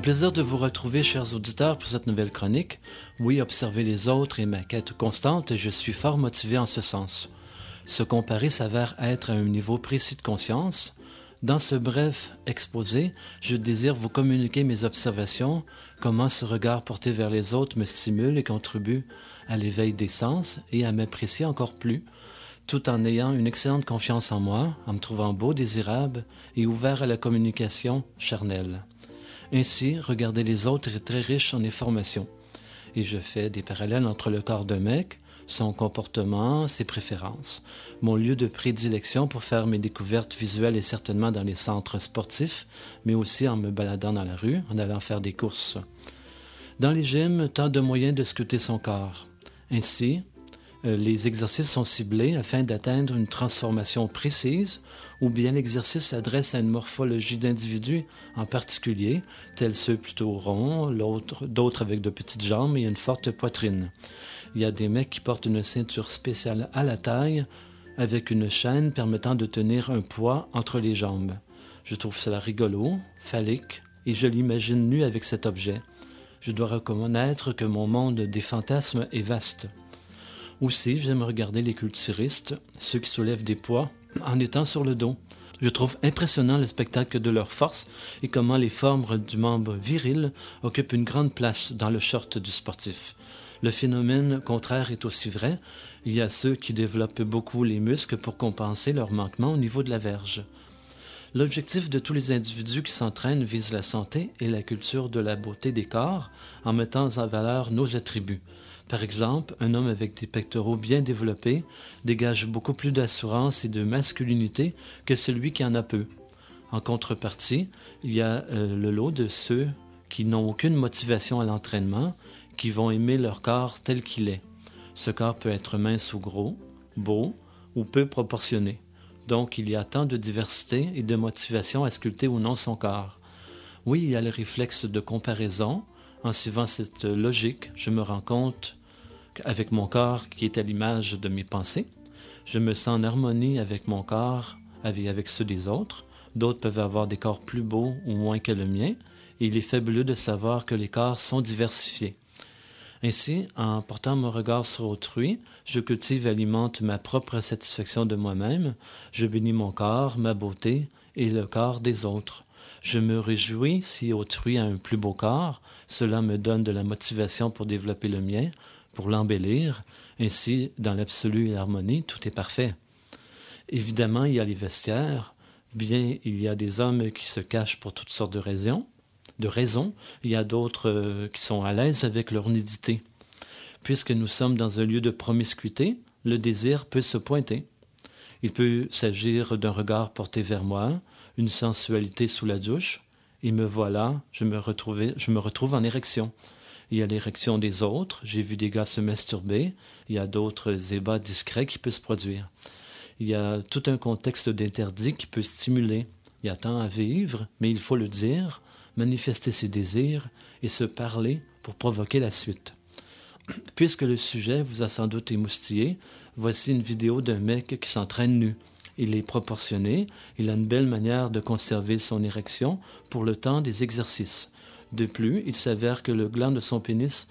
plaisir de vous retrouver, chers auditeurs, pour cette nouvelle chronique. Oui, observer les autres est ma quête constante et je suis fort motivé en ce sens. Se comparer s'avère être à un niveau précis de conscience. Dans ce bref exposé, je désire vous communiquer mes observations, comment ce regard porté vers les autres me stimule et contribue à l'éveil des sens et à m'apprécier encore plus, tout en ayant une excellente confiance en moi, en me trouvant beau, désirable et ouvert à la communication charnelle. Ainsi, regarder les autres est très riche en informations. Et je fais des parallèles entre le corps d'un mec, son comportement, ses préférences. Mon lieu de prédilection pour faire mes découvertes visuelles est certainement dans les centres sportifs, mais aussi en me baladant dans la rue, en allant faire des courses. Dans les gyms, tant de moyens de scruter son corps. Ainsi, les exercices sont ciblés afin d'atteindre une transformation précise, ou bien l'exercice s'adresse à une morphologie d'individus en particulier, tels ceux plutôt ronds, d'autres avec de petites jambes et une forte poitrine. Il y a des mecs qui portent une ceinture spéciale à la taille, avec une chaîne permettant de tenir un poids entre les jambes. Je trouve cela rigolo, phallique, et je l'imagine nu avec cet objet. Je dois reconnaître que mon monde des fantasmes est vaste. Aussi, j'aime regarder les culturistes, ceux qui soulèvent des poids, en étant sur le dos. Je trouve impressionnant le spectacle de leur force et comment les formes du membre viril occupent une grande place dans le short du sportif. Le phénomène contraire est aussi vrai. Il y a ceux qui développent beaucoup les muscles pour compenser leur manquement au niveau de la verge. L'objectif de tous les individus qui s'entraînent vise la santé et la culture de la beauté des corps en mettant en valeur nos attributs. Par exemple, un homme avec des pectoraux bien développés dégage beaucoup plus d'assurance et de masculinité que celui qui en a peu. En contrepartie, il y a euh, le lot de ceux qui n'ont aucune motivation à l'entraînement, qui vont aimer leur corps tel qu'il est. Ce corps peut être mince ou gros, beau ou peu proportionné. Donc il y a tant de diversité et de motivation à sculpter ou non son corps. Oui, il y a le réflexe de comparaison. En suivant cette logique, je me rends compte avec mon corps qui est à l'image de mes pensées. Je me sens en harmonie avec mon corps, avec, avec ceux des autres. D'autres peuvent avoir des corps plus beaux ou moins que le mien, et il est fabuleux de savoir que les corps sont diversifiés. Ainsi, en portant mon regard sur autrui, je cultive et alimente ma propre satisfaction de moi-même, je bénis mon corps, ma beauté et le corps des autres. Je me réjouis si autrui a un plus beau corps, cela me donne de la motivation pour développer le mien, pour l'embellir. Ainsi, dans l'absolu et l'harmonie, tout est parfait. Évidemment, il y a les vestiaires. Bien, il y a des hommes qui se cachent pour toutes sortes de raisons. De raisons. Il y a d'autres euh, qui sont à l'aise avec leur nudité. Puisque nous sommes dans un lieu de promiscuité, le désir peut se pointer. Il peut s'agir d'un regard porté vers moi, une sensualité sous la douche, et me voilà, je me, je me retrouve en érection. Il y a l'érection des autres. J'ai vu des gars se masturber. Il y a d'autres ébats discrets qui peuvent se produire. Il y a tout un contexte d'interdit qui peut stimuler. Il y a tant à vivre, mais il faut le dire, manifester ses désirs et se parler pour provoquer la suite. Puisque le sujet vous a sans doute émoustillé, voici une vidéo d'un mec qui s'entraîne nu. Il est proportionné, il a une belle manière de conserver son érection pour le temps des exercices. De plus, il s'avère que le gland de son pénis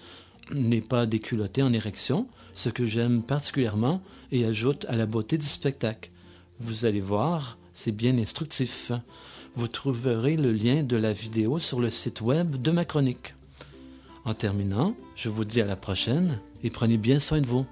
n'est pas déculotté en érection, ce que j'aime particulièrement et ajoute à la beauté du spectacle. Vous allez voir, c'est bien instructif. Vous trouverez le lien de la vidéo sur le site web de ma chronique. En terminant, je vous dis à la prochaine et prenez bien soin de vous.